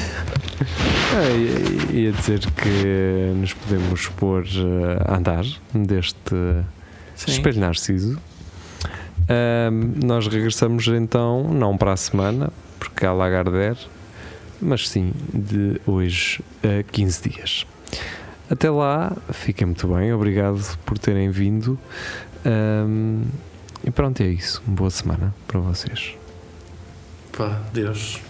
É, ia dizer que nos podemos pôr eh, a andar deste Sim. espelho narciso. Um, nós regressamos então, não para a semana, porque há Lagardère, mas sim de hoje a 15 dias. Até lá, fiquem muito bem, obrigado por terem vindo. Um, e pronto, é isso. Uma boa semana para vocês. Pá, Deus.